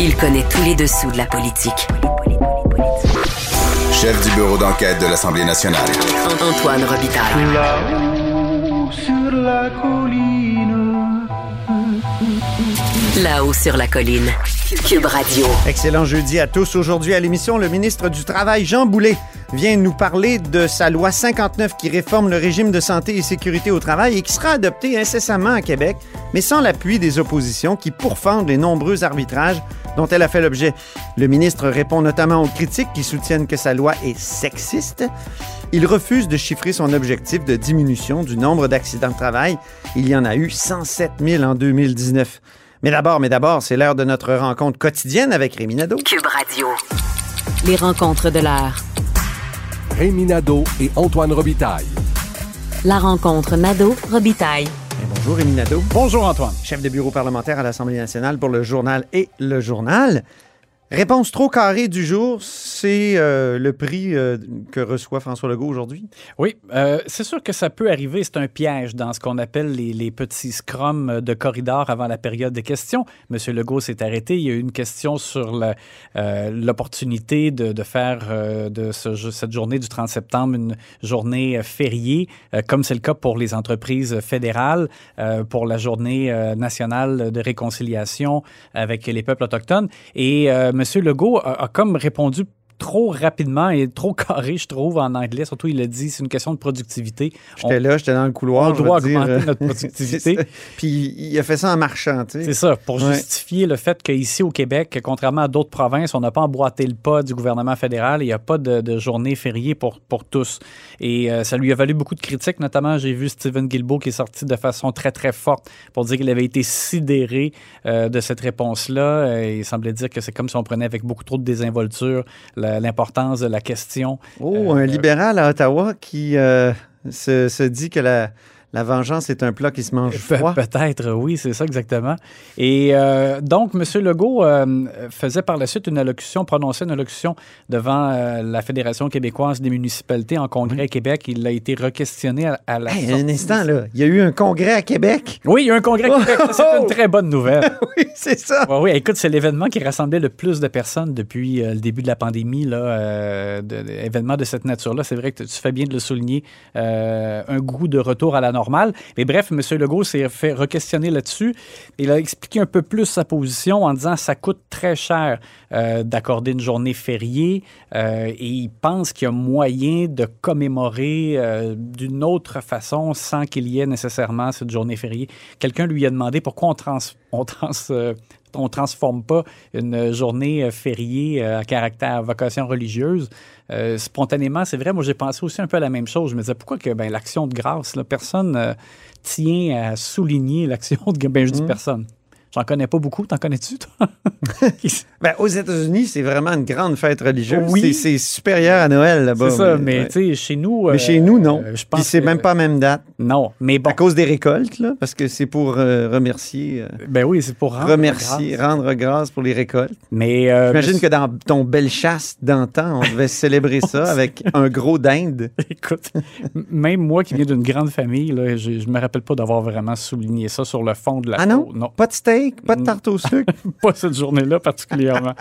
Il connaît tous les dessous de la politique. Chef du bureau d'enquête de l'Assemblée nationale. Antoine Robitaille. Là-haut sur la colline. Là-haut sur la colline. Cube Radio. Excellent jeudi à tous. Aujourd'hui à l'émission, le ministre du Travail, Jean Boulet, vient nous parler de sa loi 59 qui réforme le régime de santé et sécurité au travail et qui sera adoptée incessamment à Québec, mais sans l'appui des oppositions qui pourfendent les nombreux arbitrages dont elle a fait l'objet. Le ministre répond notamment aux critiques qui soutiennent que sa loi est sexiste. Il refuse de chiffrer son objectif de diminution du nombre d'accidents de travail. Il y en a eu 107 000 en 2019. Mais d'abord, mais d'abord, c'est l'heure de notre rencontre quotidienne avec Rémi Nadeau. Cube Radio. Les rencontres de l'heure. Rémi Nadeau et Antoine Robitaille. La rencontre Nadeau-Robitaille. Bonjour. Bonjour Antoine. Chef de bureau parlementaire à l'Assemblée nationale pour le journal et le journal. Réponse trop carrée du jour, c'est euh, le prix euh, que reçoit François Legault aujourd'hui? Oui, euh, c'est sûr que ça peut arriver. C'est un piège dans ce qu'on appelle les, petits scrums de corridor avant la période des questions. Monsieur Legault s'est arrêté. Il y a eu une question sur l'opportunité de, faire de ce, cette journée du 30 septembre une journée fériée, comme c'est le cas pour les entreprises fédérales, pour la journée nationale de réconciliation avec les peuples autochtones. Et M. Legault a, a comme répondu trop rapidement et trop carré, je trouve, en anglais. Surtout, il a dit, c'est une question de productivité. J'étais là, j'étais dans le couloir. On doit dire, augmenter notre productivité. Puis il a fait ça en marchant, tu sais. C'est ça, pour ouais. justifier le fait qu'ici au Québec, contrairement à d'autres provinces, on n'a pas emboîté le pas du gouvernement fédéral. Il n'y a pas de, de, journée fériée pour, pour tous. Et euh, ça lui a valu beaucoup de critiques, notamment, j'ai vu Stephen Guilbeault qui est sorti de façon très, très forte pour dire qu'il avait été sidéré euh, de cette réponse-là. Il semblait dire que c'est comme si on prenait avec beaucoup trop de désinvolture l'importance de la question. Oh, un libéral à Ottawa qui euh, se, se, dit que la, la vengeance est un plat qui se mange froid. Pe Peut-être, oui, c'est ça exactement. Et euh, donc, M. Legault euh, faisait par la suite une allocution, prononçait une allocution devant euh, la Fédération québécoise des municipalités en congrès à Québec. Il a été requestionné à, à la hey, Un instant, là. Il y a eu un congrès à Québec? Oui, il y a eu un congrès à Québec. C'est une très bonne nouvelle. oui, c'est ça. Ouais, oui, écoute, c'est l'événement qui rassemblait le plus de personnes depuis le début de la pandémie, là, de, de, événement de cette nature-là. C'est vrai que tu fais bien de le souligner. un goût de retour à la normale. Mais bref, M. Legault s'est fait re-questionner là-dessus. Il a expliqué un peu plus sa position en disant que ça coûte très cher euh, d'accorder une journée fériée euh, et il pense qu'il y a moyen de commémorer euh, d'une autre façon sans qu'il y ait nécessairement cette journée fériée. Quelqu'un lui a demandé pourquoi on, trans, on, trans, on transforme pas une journée fériée à caractère à vocation religieuse. Euh, spontanément, c'est vrai, moi j'ai pensé aussi un peu à la même chose. Je me disais pourquoi que ben, l'action de grâce, là, personne euh, tient à souligner l'action de ben, je dis mmh. personne. J'en connais pas beaucoup. T'en connais-tu, toi? ben, aux États-Unis, c'est vraiment une grande fête religieuse. Oui. C'est supérieur à Noël là-bas. C'est ça, mais, mais tu sais, chez nous. Mais chez nous, non. Euh, je pense Puis c'est même pas la même date. Non, mais bon. À cause des récoltes, là, parce que c'est pour euh, remercier. Euh, ben oui, c'est pour rendre remercier, grâce. rendre grâce pour les récoltes. Mais. Euh, J'imagine que dans ton belle chasse d'antan, on devait célébrer ça avec un gros dinde. Écoute, même moi qui viens d'une grande famille, là, je, je me rappelle pas d'avoir vraiment souligné ça sur le fond de la Ah non? non. Pas de steak? Pas de tarte au sucre. pas cette journée-là particulièrement.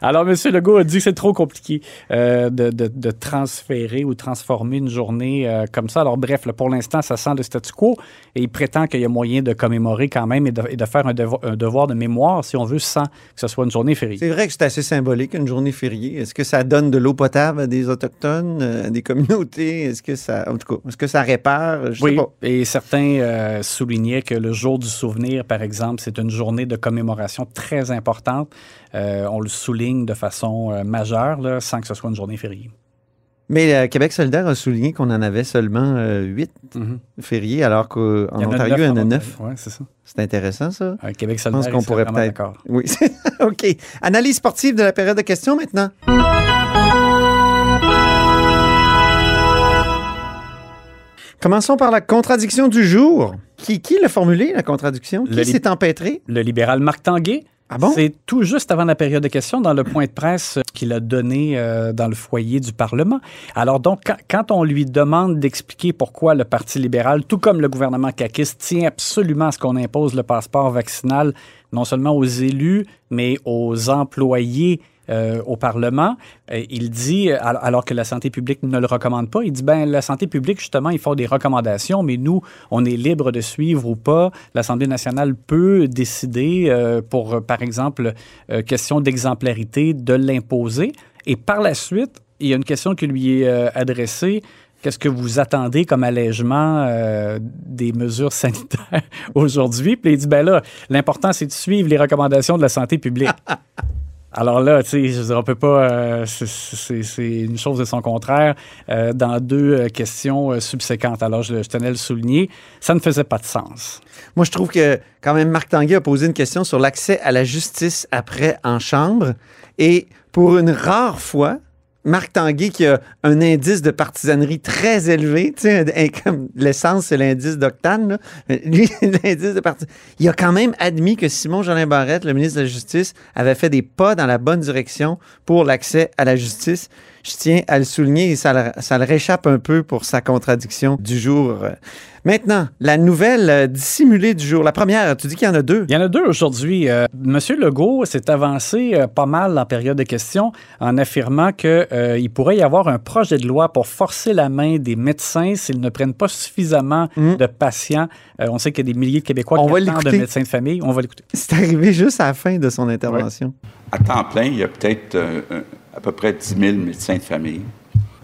Alors, M. Legault a dit que c'est trop compliqué euh, de, de- de transférer ou transformer une journée euh, comme ça. Alors, bref, là, pour l'instant, ça sent le statu quo et il prétend qu'il y a moyen de commémorer quand même et de, et de faire un devoir, un devoir de mémoire, si on veut, sans que ce soit une journée fériée. C'est vrai que c'est assez symbolique, une journée fériée. Est-ce que ça donne de l'eau potable à des Autochtones, euh, à des communautés? Est-ce que ça, en tout cas, est-ce que ça répare? Je sais Oui, pas. et certains euh, soulignaient que le jour du souvenir, par exemple, c'est une journée de commémoration très importante. Euh, on le souligne de façon euh, majeure, là, sans que ce soit une journée fériée. Mais euh, Québec solidaire a souligné qu'on en avait seulement euh, huit fériés, alors qu'en Ontario, il y en a neuf. Ouais, c'est ça. C'est intéressant, ça. Euh, Québec Je solidaire, pense qu'on pourrait peut-être. Oui. OK. Analyse sportive de la période de questions maintenant. Commençons par la contradiction du jour. Qui, qui l'a formulé, la contradiction? Qui s'est empêtré? Le libéral Marc Tanguay. Ah bon? C'est tout juste avant la période de questions dans le point de presse qu'il a donné euh, dans le foyer du Parlement. Alors donc, quand, quand on lui demande d'expliquer pourquoi le Parti libéral, tout comme le gouvernement caquiste, tient absolument à ce qu'on impose le passeport vaccinal, non seulement aux élus, mais aux employés euh, au Parlement, euh, il dit, al- alors que la santé publique ne le recommande pas, il dit, ben la santé publique, justement, ils font des recommandations, mais nous, on est libre de suivre ou pas. L'Assemblée nationale peut décider, euh, pour, euh, par exemple, euh, question d'exemplarité, de l'imposer. Et par la suite, il y a une question qui lui est euh, adressée. Qu'est-ce que vous attendez comme allègement euh, des mesures sanitaires aujourd'hui? Puis il dit, ben là, l'important, c'est de suivre les recommandations de la santé publique. Alors là, tu sais, on peut pas. euh, c'est- une chose de son contraire euh, dans deux euh, questions subséquentes. Alors, je, je tenais à le souligner. Ça ne faisait pas de sens. Moi, je trouve que quand même Marc Tanguay a posé une question sur l'accès à la justice après en chambre. Et pour une rare fois, Marc Tanguay, qui a un indice de partisanerie très élevé, tu comme l'essence, c'est l'indice d'octane. Mais lui, l'indice de partisanerie, il a quand même admis que Simon Jolin Barrette, le ministre de la Justice, avait fait des pas dans la bonne direction pour l'accès à la justice. Je tiens à le souligner et ça le, ça le réchappe un peu pour sa contradiction du jour. Maintenant, la nouvelle euh, dissimulée du jour. La première, tu dis qu'il y en a deux. Il y en a deux aujourd'hui. Euh, Monsieur Legault s'est avancé euh, pas mal en période de questions en affirmant qu'il pourrait y avoir un projet de loi pour forcer la main des médecins s'ils ne prennent pas suffisamment de patients. Euh, on sait qu'il y a des milliers de Québécois. On qui attendent de médecins de famille. On va l'écouter. C'est arrivé juste à la fin de son intervention. À temps plein, il y a peut-être euh, euh, à peu près 10 000 médecins de famille.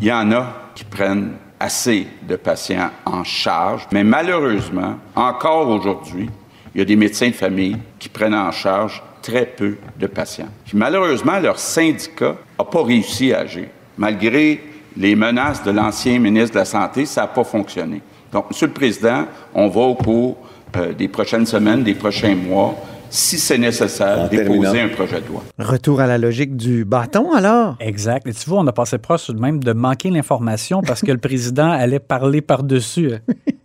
Il y en a qui prennent assez de patients en charge, mais malheureusement, encore aujourd'hui, il y a des médecins de famille qui prennent en charge très peu de patients. Puis malheureusement, leur syndicat n'a pas réussi à agir. Malgré les menaces de l'ancien ministre de la Santé, ça n'a pas fonctionné. Donc, Monsieur le Président, on va au cours euh, des prochaines semaines, des prochains mois, si c'est nécessaire, déposer un projet de loi. Retour à la logique du bâton, alors? Exact. Et tu vois, on a passé proche même de manquer l'information parce que le président allait parler par-dessus.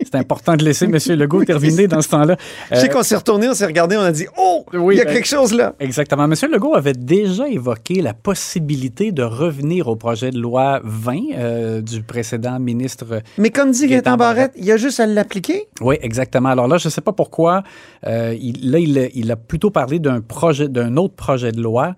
C'est important de laisser M. Legault terminer dans ce temps-là. Je sais Euh, qu'on s'est retourné, on s'est regardé, on a dit Oh, Oui, il y a ben- quelque chose là. Exactement. M. Legault avait déjà évoqué la possibilité de revenir au projet de loi 20 euh, du précédent ministre. Mais comme dit Gaétan Gaëtan Barrette, il y a juste à l'appliquer. Oui, exactement. Alors là, je ne sais pas pourquoi. euh, il, là, il, il a plutôt parlé d'un projet, d'un autre projet de loi.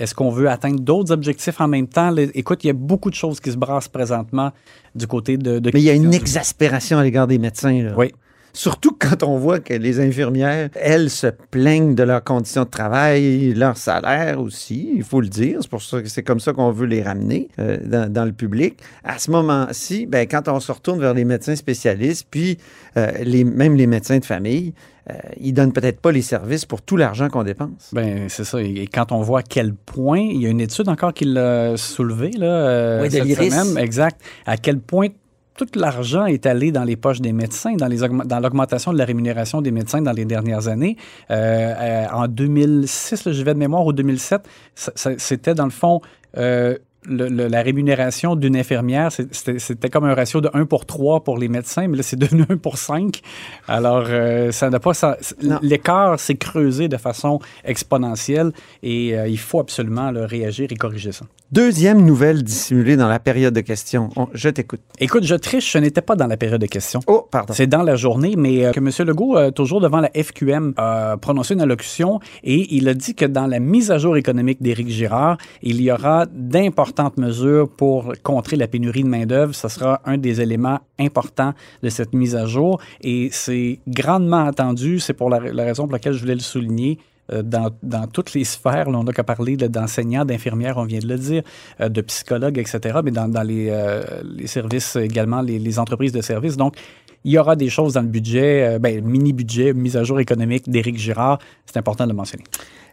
Est-ce qu'on veut atteindre d'autres objectifs en même temps? Les- écoute, il y a beaucoup de choses qui se brassent présentement du côté de. de Mais il y a une exaspération à l'égard des médecins. Là. Oui. Surtout quand on voit que les infirmières, elles, se plaignent de leurs conditions de travail, leur salaire aussi, il faut le dire. C'est pour ça que c'est comme ça qu'on veut les ramener euh, dans, dans le public. À ce moment-ci, ben, quand on se retourne vers les médecins spécialistes, puis euh, les, même les médecins de famille, euh, ils donnent peut-être pas les services pour tout l'argent qu'on dépense. Ben, c'est ça. Et quand on voit à quel point, il y a une étude encore qui l'a soulevé, là, euh, Oui, cette semaine, exact, à quel point tout l'argent est allé dans les poches des médecins, dans, l'augmentation de la rémunération des médecins dans les dernières années. Euh, euh, en 2006, là, je vais de mémoire, ou 2007, ça- ça- c'était dans le fond euh, le- le- la rémunération d'une infirmière, c'était comme un ratio de 1 pour 3 pour les médecins, mais là, c'est devenu 1 pour 5. Alors, euh, ça n'a pas. L'écart s'est creusé de façon exponentielle et euh, il faut absolument là, réagir et corriger ça. Deuxième nouvelle dissimulée dans la période de questions. On- je t'écoute. Écoute, je triche, ce n'était pas dans la période de questions. Oh, pardon. C'est dans la journée, mais euh, que M. Legault, toujours devant la FQM, a prononcé une allocution et il a dit que dans la mise à jour économique d'Éric Girard, il y aura d'importantes mesures pour contrer la pénurie de main-d'œuvre. Ce sera un des éléments importants de cette mise à jour et c'est grandement attendu. C'est pour la, raison pour laquelle je voulais le souligner. euh, Dans, dans toutes les sphères, on n'a qu'à parler d'enseignants, d'infirmières, on vient de le dire, euh, de psychologues, etc., mais dans, euh, les services également, les, entreprises de services. Donc, il y aura des choses dans le budget, ben, mini-budget, mise à jour économique d'Éric Girard. C'est important de le mentionner.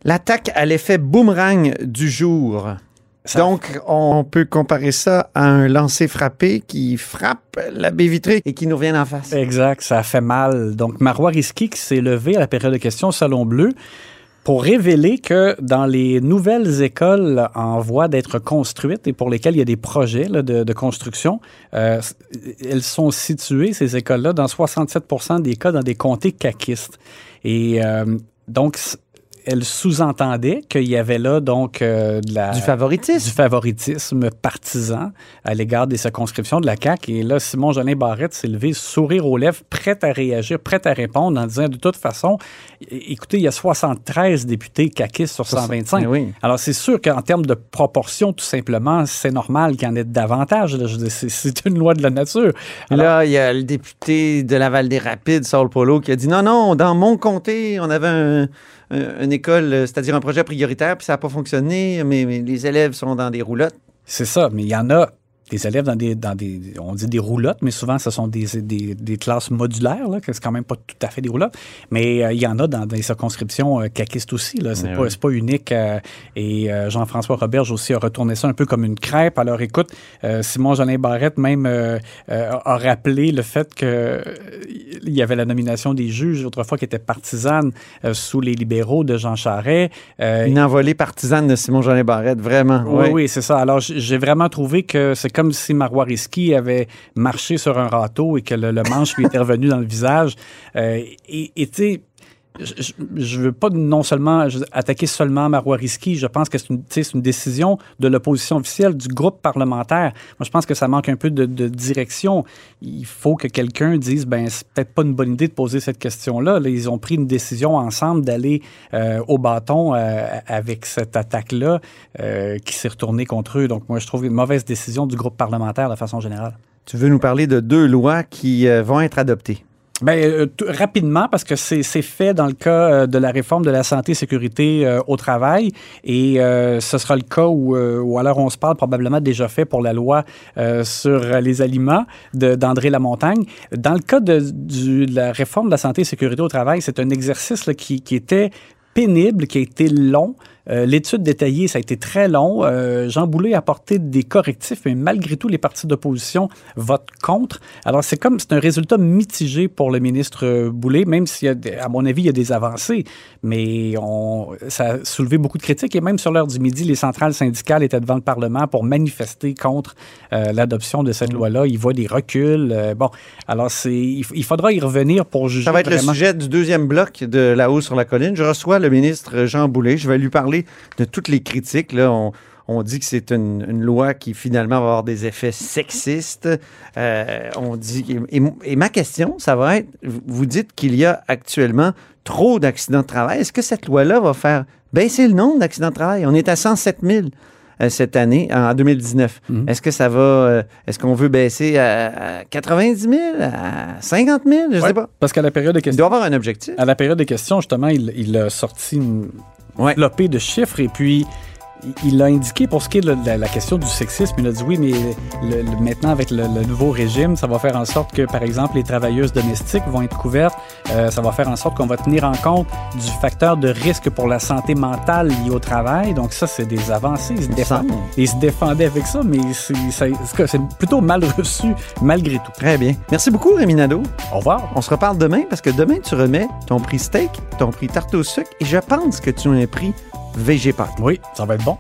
L'attaque à l'effet boomerang du jour. Ça- Donc, on peut comparer ça à un lancer frappé qui frappe la baie vitrée et qui nous revient en face. Exact, ça a fait mal. Donc, Marois Risky qui s'est levé à la période de questions au Salon Bleu pour révéler que dans les nouvelles écoles en voie d'être construites et pour lesquelles il y a des projets là, de, de construction, euh, elles sont situées, ces écoles-là, dans 67% des cas dans des comtés caquistes. Et euh, donc, elle sous-entendait qu'il y avait là donc euh, de la, Du favoritisme. du favoritisme partisan à l'égard des circonscriptions de la CAQ. Et là, Simon Jolin Barrette s'est levé, sourire aux lèvres, prêt à réagir, prêt à répondre en disant de toute façon, écoutez, il y a 73 députés caquistes sur 125. Mais oui. Alors, c'est sûr qu'en termes de proportion, tout simplement, c'est normal qu'il y en ait davantage. c'est- une loi de la nature. Alors, Là, il y a le député de Laval des Rapides, Saul Polo, qui a dit non, non, dans mon comté, on avait un- un- une euh, c'est-à-dire un projet prioritaire, puis ça n'a pas fonctionné, mais, mais les élèves sont dans des roulottes. C'est ça, mais il y en a des élèves dans des, dans des, on dit des roulottes, mais souvent ce sont des, des, des classes modulaires, là, que c'est quand même pas tout à fait des roulottes, mais euh, il y en a dans des circonscriptions euh, caquistes aussi, là, c'est Mais pas, oui. c'est pas unique, euh, et euh, Jean-François Roberge aussi a retourné ça un peu comme une crêpe, alors écoute, euh, Simon Jolin Barrette même a rappelé le fait que euh, il y avait la nomination des juges autrefois qui était partisane sous les libéraux de Jean Charest, Une envolée partisane de Simon-Jean Barrette, vraiment. oui, oui, c'est ça. Alors, j'ai vraiment trouvé que c'est comme si Marois avait marché sur un râteau et que le, manche lui était revenu dans le visage. Euh, et tu je- je veux pas non seulement attaquer seulement Marois Risky. Je pense que c'est une, décision de l'opposition officielle du groupe parlementaire. Moi, je pense que ça manque un peu de, direction. Il faut que quelqu'un dise, ben, c'est peut-être pas une bonne idée de poser cette question-là. Là, ils ont pris une décision ensemble d'aller euh, au bâton euh, avec cette attaque-là euh, qui s'est retournée contre eux. Donc, moi, je trouve une mauvaise décision du groupe parlementaire de façon générale. Tu veux nous parler de deux lois qui vont être adoptées. Ben, euh, rapidement, parce que c'est fait dans le cas euh, de la réforme de la santé et sécurité euh, au travail. Et euh, ce sera le cas où, euh, où, où on se parle, probablement déjà fait pour la loi euh, sur les aliments d'André Lamontagne. Dans le cas de, du- de la réforme de la santé et sécurité au travail, c'est un exercice là, qui, qui était pénible, qui a été long. Euh, L'étude détaillée, ça a été très long. Euh, Jean Boulet a apporté des correctifs, mais malgré tout, les partis d'opposition votent contre. Alors, c'est comme, c'est un résultat mitigé pour le ministre euh, Boulet, même s'il y a, des- à mon avis, il y a des avancées, mais on, ça a soulevé beaucoup de critiques. Et même sur l'heure du midi, les centrales syndicales étaient devant le Parlement pour manifester contre euh, l'adoption de cette loi-là. Ils voient des reculs. Bon, alors, c'est, il, il faudra y revenir pour juger Ça va être vraiment. le sujet du deuxième bloc de La Haut sur la colline. Je reçois le ministre Jean Boulet. Je vais lui parler de toutes les critiques. Là, on, on dit que c'est une, une loi qui finalement va avoir des effets sexistes. Euh, on dit et, et ma question, ça va être vous dites qu'il y a actuellement trop d'accidents de travail. Est-ce que cette loi-là va faire baisser le nombre d'accidents de travail? On est à 107 000 euh, cette année, en 2019. Mhm. Est-ce que ça va, euh, est-ce qu'on veut baisser à, à 90 000, à 50 000, je Ouais, sais pas. Parce qu'à la période de Il questions, doit y avoir un objectif. à la période des questions, justement, il, il a sorti une Ouais. flopée de chiffres et puis il- il a indiqué pour ce qui est de la, la question du sexisme, il a dit oui, mais le- le- maintenant avec le, le nouveau régime, ça va faire en sorte que, par exemple, les travailleuses domestiques vont être couvertes. Euh, ça va faire en sorte qu'on va tenir en compte du facteur de risque pour la santé mentale liée au travail. Donc ça, c'est des avancées. Ils se, semble. ils se défendaient avec ça, mais c'est plutôt mal reçu malgré tout. Très bien. Merci beaucoup, Rémi Nadeau. Au revoir. On se reparle demain parce que demain, tu remets ton prix steak, ton prix tarte au sucre et je pense que tu as un prix VG. Oui, ça va être bon.